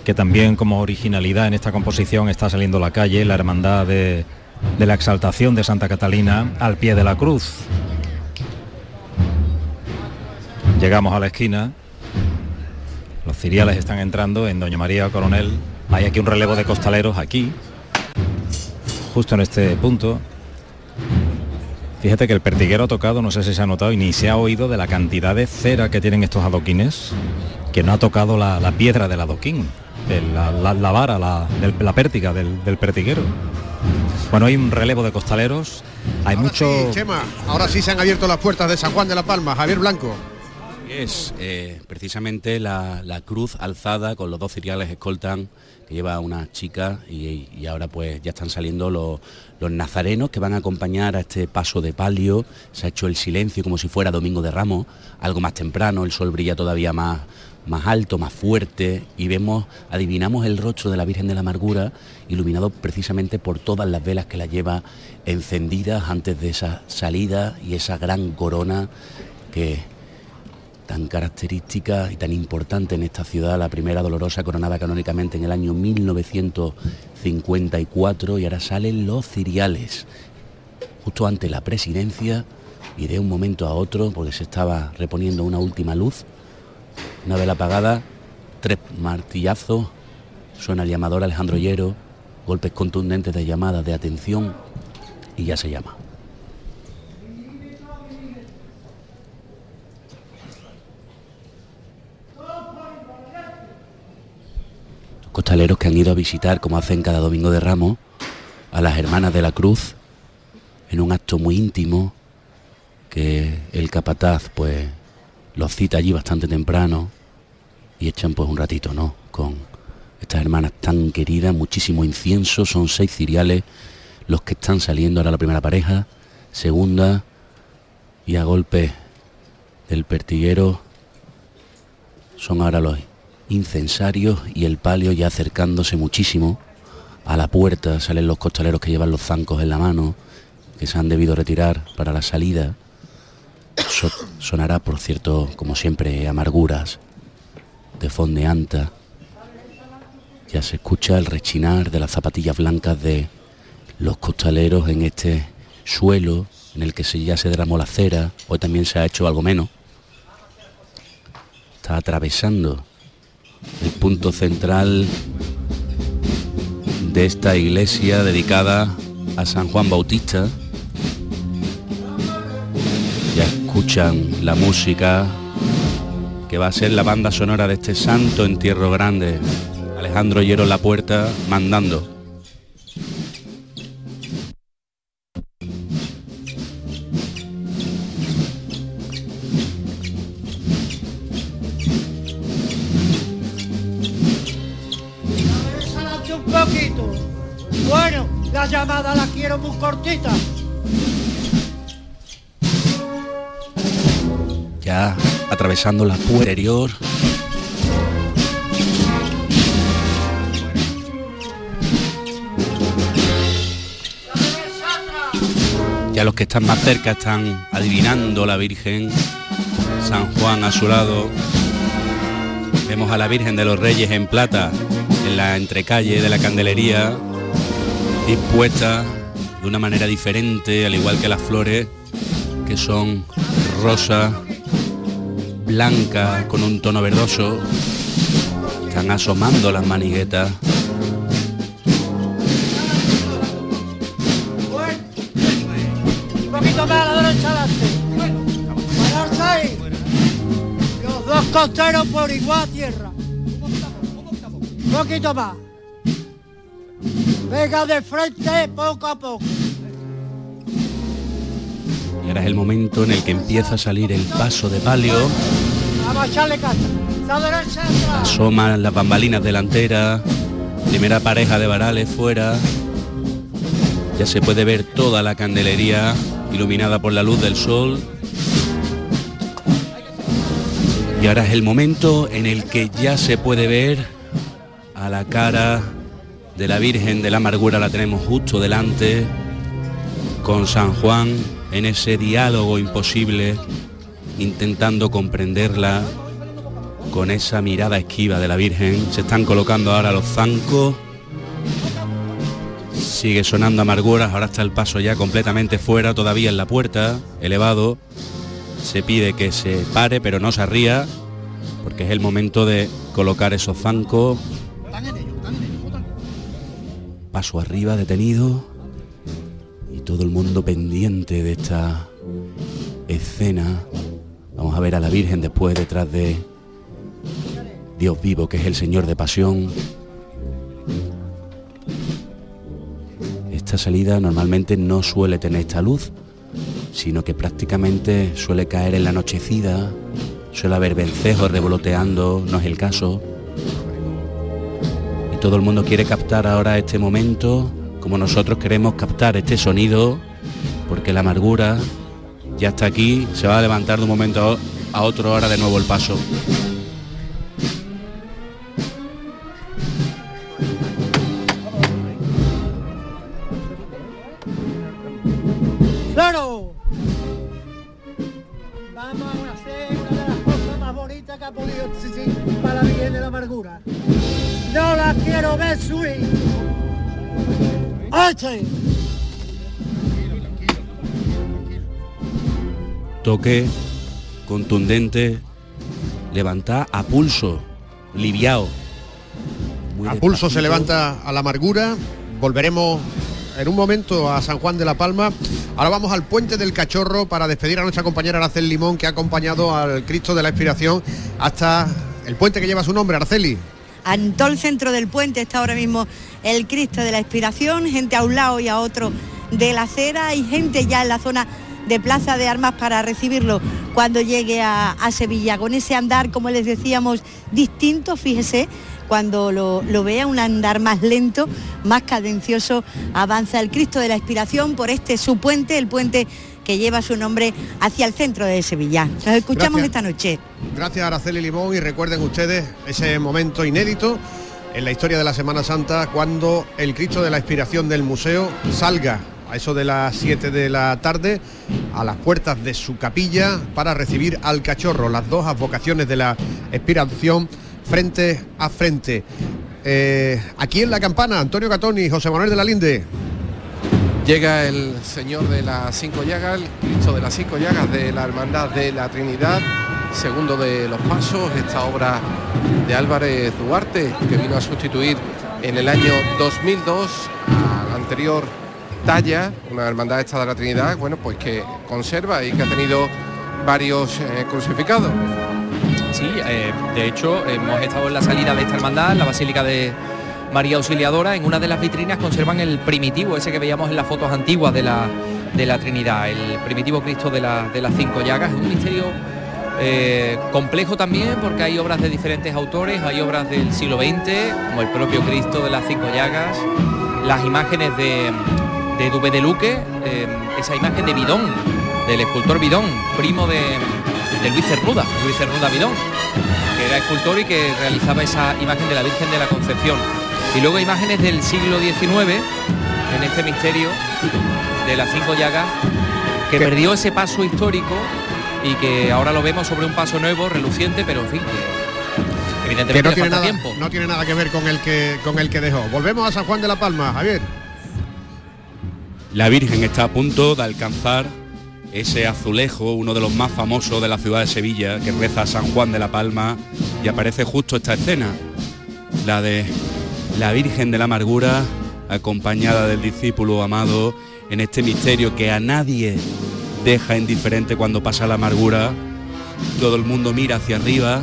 que también como originalidad en esta composición está saliendo la calle, la hermandad de la exaltación de Santa Catalina al pie de la cruz. Llegamos a la esquina, los ciriales están entrando en Doña María Coronel, hay aquí un relevo de costaleros aquí, justo en este punto. Fíjate que el pertiguero ha tocado, no sé si se ha notado y ni se ha oído de la cantidad de cera que tienen estos adoquines, que no ha tocado la, la piedra del adoquín, la, la- la vara, la, del- pértiga del, del pertiguero. Bueno, hay un relevo de costaleros, hay mucho... Sí, Chema, ahora sí se han abierto las puertas de San Juan de la Palma. Javier Blanco. Es eh, precisamente la, la cruz alzada con los dos ciriales escoltan que lleva una chica y, ahora pues ya están saliendo los, los nazarenos que van a acompañar a este paso de palio. Se ha hecho el silencio como si fuera Domingo de Ramos, algo más temprano, el sol brilla todavía más, más alto, más fuerte y vemos, adivinamos el rostro de la Virgen de la Amargura iluminado precisamente por todas las velas que la lleva encendidas antes de esa salida y esa gran corona que tan característica y tan importante en esta ciudad, la primera dolorosa coronada canónicamente en el año 1954 y ahora salen los ciriales, justo ante la presidencia y de un momento a otro, porque se estaba reponiendo una última luz, una vela apagada, tres martillazos, suena el llamador Alejandro Llero, golpes contundentes de llamada de atención y ya se llama. Costaleros que han ido a visitar, como hacen cada domingo de Ramos, a las hermanas de la Cruz, en un acto muy íntimo, que el capataz pues los cita allí bastante temprano y echan pues un ratito, ¿no? Con estas hermanas tan queridas, muchísimo incienso, son seis ciriales los que están saliendo ahora la primera pareja, segunda y a golpe del pertiguero son ahora los incensarios y el palio ya acercándose muchísimo. A la puerta salen los costaleros que llevan los zancos en la mano que se han debido retirar para la salida. So- sonará por cierto como siempre amarguras de fondeanta. Ya se escucha el rechinar de las zapatillas blancas de los costaleros en este suelo en el que se, ya se derramó la cera. Hoy también se ha hecho algo menos. Está atravesando el punto central de esta iglesia dedicada a San Juan Bautista. Ya escuchan la música que va a ser la banda sonora de este santo entierro grande. Alejandro Hierro la puerta mandando. Llamada la quiero muy cortita. Ya atravesando la puerta exterior. Ya los que están más cerca están adivinando la Virgen. San Juan a su lado. Vemos a la Virgen de los Reyes en plata en la entrecalle de la Candelería, dispuesta de una manera diferente, al igual que las flores, que son rosa, blanca, con un tono verdoso. Están asomando las maniguetas. Los dos costeros por igual tierra. Un poquito más. Venga de frente poco a poco. Y ahora es el momento en el que empieza a salir el paso de palio. Asoman las bambalinas delanteras. Primera pareja de varales fuera. Ya se puede ver toda la candelería iluminada por la luz del sol. Y ahora es el momento en el que ya se puede ver a la cara de la Virgen de la Amargura, la tenemos justo delante, con San Juan en ese diálogo imposible, intentando comprenderla, con esa mirada esquiva de la Virgen. Se están colocando ahora los zancos. Sigue sonando amarguras, ahora está el paso ya completamente fuera, todavía en la puerta, elevado. Se pide que se pare, pero no se arría, porque es el momento de colocar esos zancos. Paso arriba, detenido. Y todo el mundo pendiente de esta escena. Vamos a ver a la Virgen después detrás de Dios vivo, que es el Señor de Pasión. Esta salida normalmente no suele tener esta luz, sino que prácticamente suele caer en la anochecida, suele haber vencejos revoloteando, no es el caso. Todo el mundo quiere captar ahora este momento, como nosotros queremos captar este sonido, porque la amargura ya está aquí, se va a levantar de un momento a otro ahora de nuevo el paso. Toque contundente, levantar a pulso, liviao. Muy A pulso se levanta a la amargura. Volveremos en un momento a San Juan de la Palma. Ahora vamos al puente del Cachorro para despedir a nuestra compañera Araceli Limón que ha acompañado al Cristo de la Inspiración hasta el puente que lleva su nombre, Araceli. En todo el centro del puente está ahora mismo el Cristo de la Inspiración, gente a un lado y a otro de la acera y gente ya en la zona de Plaza de Armas para recibirlo cuando llegue a, a Sevilla, con ese andar, como les decíamos, distinto, fíjese, cuando lo, lo vea, un andar más lento, más cadencioso, avanza el Cristo de la Inspiración por este su puente, el puente que lleva su nombre hacia el centro de Sevilla. Nos escuchamos Gracias. esta noche. Gracias Araceli Limón y recuerden ustedes ese momento inédito en la historia de la Semana Santa cuando el Cristo de la Inspiración del museo salga a eso de las 7 de la tarde a las puertas de su capilla para recibir al cachorro, las dos advocaciones de la Inspiración frente a frente. Eh, aquí en la campana, Antonio Catoni José Manuel de la Linde. Llega el Señor de las Cinco Llagas, el Cristo de las Cinco Llagas de la Hermandad de la Trinidad, segundo de los pasos, esta obra de Álvarez Duarte, que vino a sustituir en el año 2002 a la anterior talla, una hermandad esta de la Trinidad, bueno, pues que conserva y que ha tenido varios eh, crucificados. Sí, eh, de hecho hemos estado en la salida de esta hermandad, la Basílica de María Auxiliadora. En una de las vitrinas conservan el primitivo, ese que veíamos en las fotos antiguas de la, de la Trinidad, el primitivo Cristo de, de las cinco llagas. Un misterio eh, complejo también porque hay obras de diferentes autores, hay obras del siglo XX, como el propio Cristo de las cinco llagas, las imágenes de, de Dubé de Luque, eh, esa imagen de Bidón, del escultor Bidón, primo de, de Luis Cernuda, Luis Cernuda Bidón, que era escultor y que realizaba esa imagen de la Virgen de la Concepción. Y luego imágenes del siglo XIX en este misterio de las cinco llagas, que perdió ese paso histórico y que ahora lo vemos sobre un paso nuevo, reluciente, pero en fin, que evidentemente que no tiene, nada, tiempo. no tiene nada que ver con el que con el que dejó. Volvemos a San Juan de la Palma, Javier. La Virgen está a punto de alcanzar ese azulejo, uno de los más famosos de la ciudad de Sevilla, que reza San Juan de la Palma y aparece justo esta escena, la de la Virgen de la Amargura, acompañada del discípulo amado en este misterio que a nadie deja indiferente cuando pasa la amargura. Todo el mundo mira hacia arriba,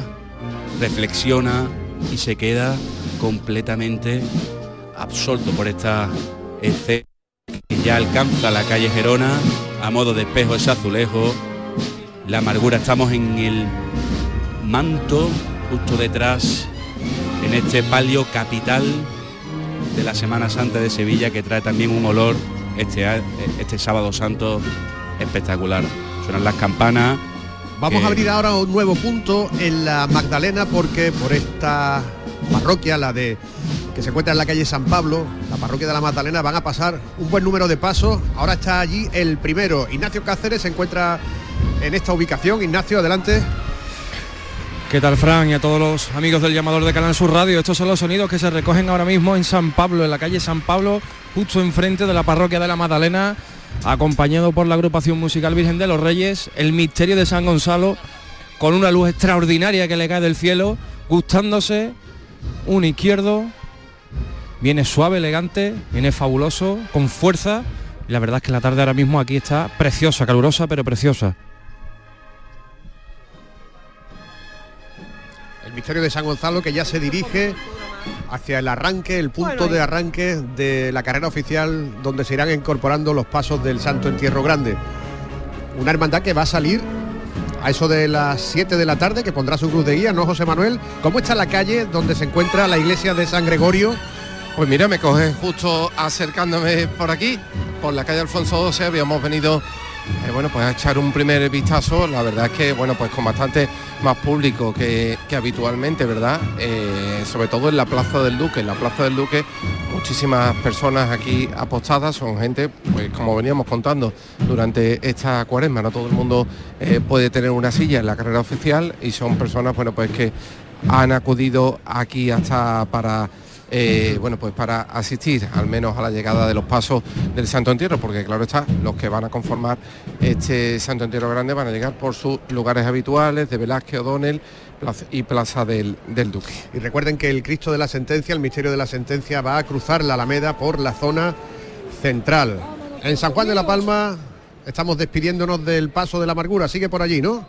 reflexiona y se queda completamente absorto por esta escena que ya alcanza la calle Gerona a modo de espejo ese azulejo. La amargura estamos en el manto justo detrás en este palio capital de la Semana Santa de Sevilla que trae también un olor este, este sábado santo espectacular. Suenan las campanas. Vamos que- a abrir ahora un nuevo punto en la Magdalena porque por esta parroquia, la de que se encuentra en la calle San Pablo, la parroquia de la Magdalena, van a pasar un buen número de pasos. Ahora está allí el primero. Ignacio Cáceres se encuentra en esta ubicación. Ignacio, adelante. ¿Qué tal, Fran? Y a todos los amigos del llamador de Canal Sur Radio. Estos son los sonidos que se recogen ahora mismo en San Pablo, en la calle San Pablo, justo enfrente de la parroquia de la Magdalena, acompañado por la agrupación musical Virgen de los Reyes, el misterio de San Gonzalo, con una luz extraordinaria que le cae del cielo, gustándose, un izquierdo, viene suave, elegante, viene fabuloso, con fuerza. Y la verdad es que la tarde ahora mismo aquí está preciosa, calurosa, pero preciosa. El misterio de San Gonzalo que ya se dirige hacia el arranque, el punto de arranque de la carrera oficial donde se irán incorporando los pasos del Santo Entierro Grande. Una hermandad que va a salir a eso de las 7 de la tarde, que pondrá su cruz de guía, ¿no, José Manuel? ¿Cómo está la calle donde se encuentra la iglesia de San Gregorio? Pues mira, me coge justo acercándome por aquí, por la calle Alfonso XII, habíamos venido eh, bueno, pues a echar un primer vistazo, la verdad es que, bueno, pues con bastante más público que, que habitualmente, ¿verdad? Eh, sobre todo en la Plaza del Duque, en la Plaza del Duque muchísimas personas aquí apostadas, son gente, pues como veníamos contando durante esta cuaresma, no todo el mundo eh, puede tener una silla en la carrera oficial y son personas, bueno, pues que han acudido aquí hasta para eh, bueno, pues para asistir al menos a la llegada de los pasos del Santo Entierro, porque claro está, los que van a conformar este Santo Entierro Grande van a llegar por sus lugares habituales de Velázquez, O'Donnell y Plaza del, del Duque. Y recuerden que el Cristo de la Sentencia, el misterio de la Sentencia, va a cruzar la Alameda por la zona central. En San Juan de la Palma estamos despidiéndonos del paso de la amargura, sigue por allí, ¿no?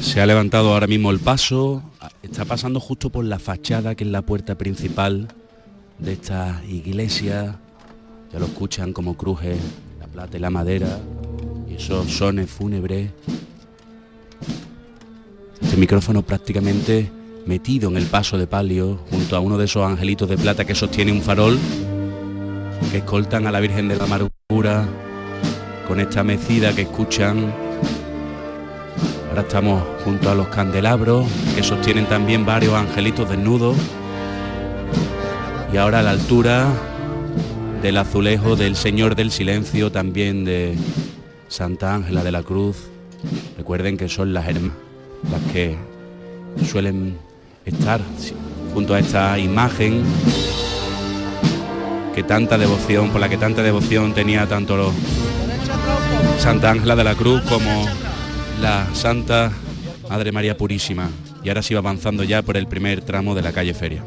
Se ha levantado ahora mismo el paso, está pasando justo por la fachada que es la puerta principal de esta iglesia. Ya lo escuchan como cruje la plata y la madera y esos sones fúnebres. Este micrófono prácticamente metido en el paso de palio junto a uno de esos angelitos de plata que sostiene un farol que escoltan a la Virgen de la Amargura con esta mecida que escuchan Ahora estamos junto a los candelabros que sostienen también varios angelitos desnudos. Y ahora a la altura del azulejo del Señor del Silencio, también de Santa Ángela de la Cruz. Recuerden que son las, herma- las que suelen estar junto a esta imagen que tanta devoción, por la que tanta devoción tenía tanto los Santa Ángela de la Cruz como la Santa Madre María Purísima. Y ahora se va avanzando ya por el primer tramo de la calle Feria.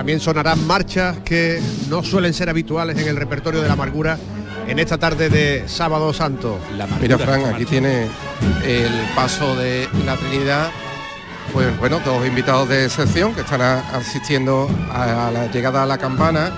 También sonarán marchas que no suelen ser habituales en el repertorio de la amargura en esta tarde de sábado santo. Mira, Fran, aquí tiene el paso de la Trinidad. Pues bueno, dos invitados de sección que están a- asistiendo a, a la llegada a la campana.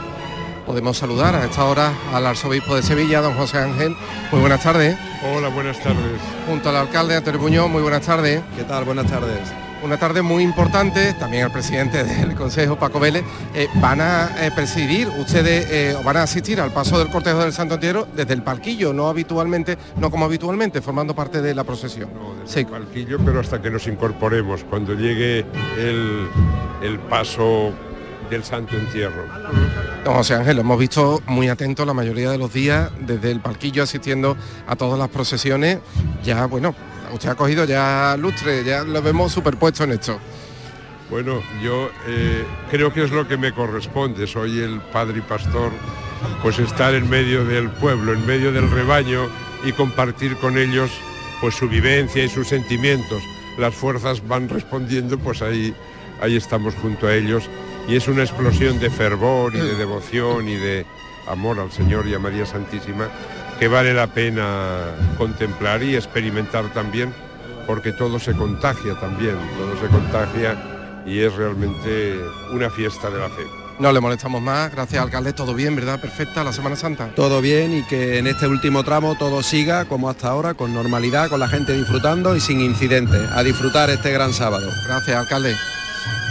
Podemos saludar a esta hora al arzobispo de Sevilla, don José Ángel. Muy buenas tardes. Hola, buenas tardes. Junto al alcalde Antonio Muñoz, muy buenas tardes. ¿Qué tal? Buenas tardes. Una tarde muy importante, también el presidente del Consejo, Paco Vélez, eh, van a eh, presidir ustedes, eh, van a asistir al paso del cortejo del Santo Entierro desde el palquillo, no habitualmente, no como habitualmente, formando parte de la procesión. Sí. El palquillo, pero hasta que nos incorporemos, cuando llegue el, el paso del Santo Entierro. Don José Ángel, lo hemos visto muy atento la mayoría de los días desde el palquillo asistiendo a todas las procesiones. Ya, bueno, usted ha cogido ya lustre, ya lo vemos superpuesto en esto. Bueno, yo eh, creo que es lo que me corresponde, soy el padre y pastor, pues estar en medio del pueblo, en medio del rebaño y compartir con ellos pues su vivencia y sus sentimientos. Las fuerzas van respondiendo, pues ahí, ahí estamos junto a ellos y es una explosión de fervor y de devoción y de amor al Señor y a María Santísima que vale la pena contemplar y experimentar también, porque todo se contagia también, todo se contagia y es realmente una fiesta de la fe. No le molestamos más, gracias alcalde, todo bien, ¿verdad? Perfecta la Semana Santa. Todo bien y que en este último tramo todo siga como hasta ahora, con normalidad, con la gente disfrutando y sin incidentes. A disfrutar este gran sábado. Gracias, alcalde.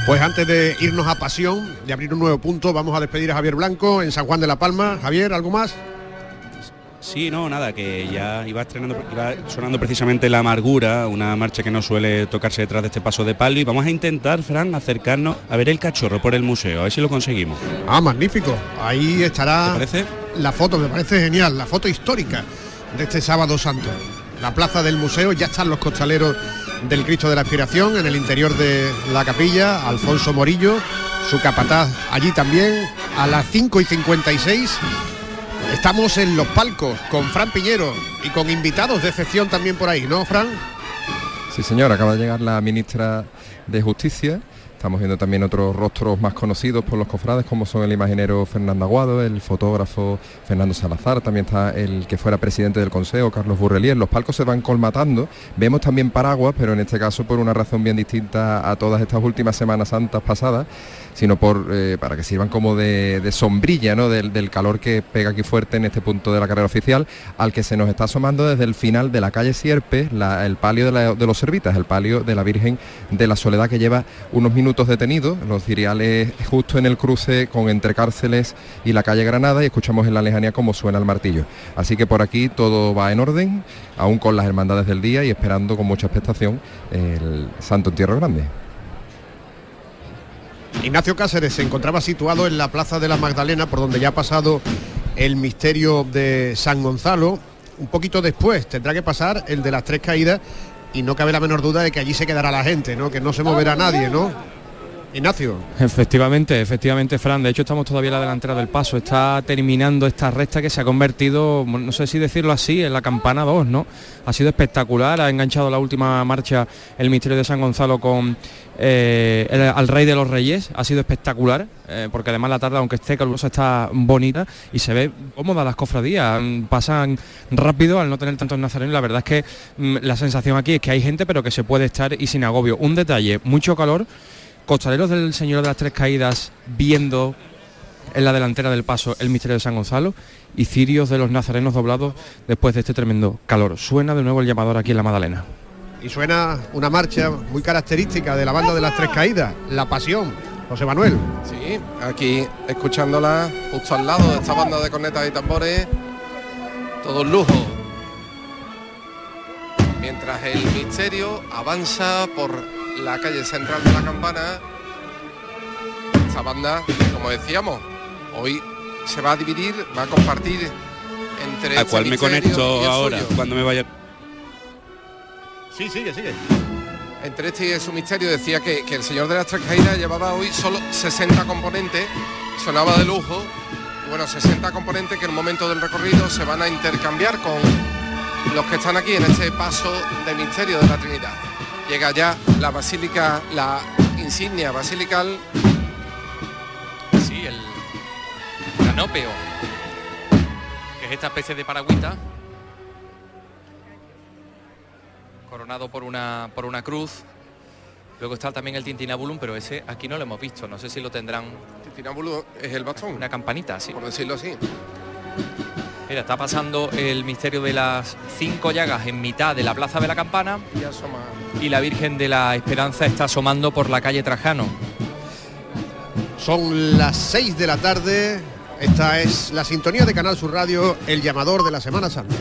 Pues antes de irnos a Pasión, de abrir un nuevo punto, vamos a despedir a Javier Blanco en San Juan de la Palma. Javier, ¿algo más? Sí, no, nada, que ya iba estrenando, iba sonando precisamente La Amargura, una marcha que no suele tocarse detrás de este paso de palo y vamos a intentar, Fran, acercarnos a ver el cachorro por el museo, a ver si lo conseguimos. Ah, magnífico. Ahí estará ¿Te parece? la foto, me parece genial, la foto histórica de este sábado santo. La plaza del museo, ya están los costaleros del Cristo de la Aspiración en el interior de la capilla, Alfonso Morillo, su capataz allí también, a las 5 y 56 Estamos en los palcos con Fran Piñero y con invitados de excepción también por ahí, ¿no, Fran? Sí, señor, acaba de llegar la ministra de Justicia. Estamos viendo también otros rostros más conocidos por los cofrades, como son el imaginero Fernando Aguado, el fotógrafo Fernando Salazar, también está el que fuera presidente del Consejo, Carlos Burrelier. Los palcos se van colmatando. Vemos también paraguas, pero en este caso por una razón bien distinta a todas estas últimas Semanas Santas pasadas sino por, eh, para que sirvan como de, sombrilla ¿no? del, del, calor que pega aquí fuerte en este punto de la carrera oficial, al que se nos está asomando desde el final de la calle Sierpe, el palio de, los Servitas, el palio de la Virgen de la Soledad que lleva unos minutos detenido, los ciriales justo en el cruce con entre cárceles y la calle Granada y escuchamos en la lejanía cómo suena el martillo. Así que por aquí todo va en orden, aún con las hermandades del día y esperando con mucha expectación el Santo Entierro Grande. Ignacio Cáceres se encontraba situado en la Plaza de la Magdalena, por donde ya ha pasado el misterio de San Gonzalo. Un poquito después tendrá que pasar el de las tres caídas y no cabe la menor duda de que allí se quedará la gente, ¿no? Que no se moverá nadie, ¿no? Ignacio. Efectivamente, efectivamente, Fran. De hecho, estamos todavía en la delantera del paso. Está terminando esta recta que se ha convertido, no sé si decirlo así, en la campana 2, ¿no? Ha sido espectacular. Ha enganchado la última marcha el misterio de San Gonzalo con eh, el, al Rey de los Reyes. Ha sido espectacular, eh, porque además la tarde, aunque esté calurosa, está bonita y se ve cómoda las cofradías. Pasan rápido al no tener tantos nazarenos. La verdad es que mm, la sensación aquí es que hay gente, pero que se puede estar y sin agobio. Un detalle, mucho calor costaleros del Señor de las Tres Caídas viendo en la delantera del paso el misterio de San Gonzalo y cirios de los nazarenos doblados después de este tremendo calor. Suena de nuevo el llamador aquí en la Madalena. Y suena una marcha muy característica de la banda de las Tres Caídas, La Pasión. José Manuel. Sí, aquí escuchándola justo al lado de esta banda de cornetas y tambores. Todo un lujo. Mientras el misterio avanza por la calle central de la campana. Esta banda, como decíamos, hoy se va a dividir, va a compartir entre... ¿A cuál me conecto ahora suyo. cuando me vaya? Sí, sigue, sigue. Entre este y su misterio decía que, que el señor de las tres caídas llevaba hoy solo 60 componentes, sonaba de lujo. Y bueno, 60 componentes que en un momento del recorrido se van a intercambiar con los que están aquí en este paso de misterio de la Trinidad llega ya la basílica, la insignia basilical. Sí, el canópeo, que es esta especie de paragüita, coronado por una, por una cruz. Luego está también el tintinabulum, pero ese aquí no lo hemos visto. No sé si lo tendrán. Tintinabulum es el bastón. Una campanita, sí. Por decirlo así. Mira, está pasando el misterio de las cinco llagas en mitad de la Plaza de la Campana y la Virgen de la Esperanza está asomando por la calle Trajano. Son las 6 de la tarde. Esta es la sintonía de Canal Sur Radio, el llamador de la Semana Santa.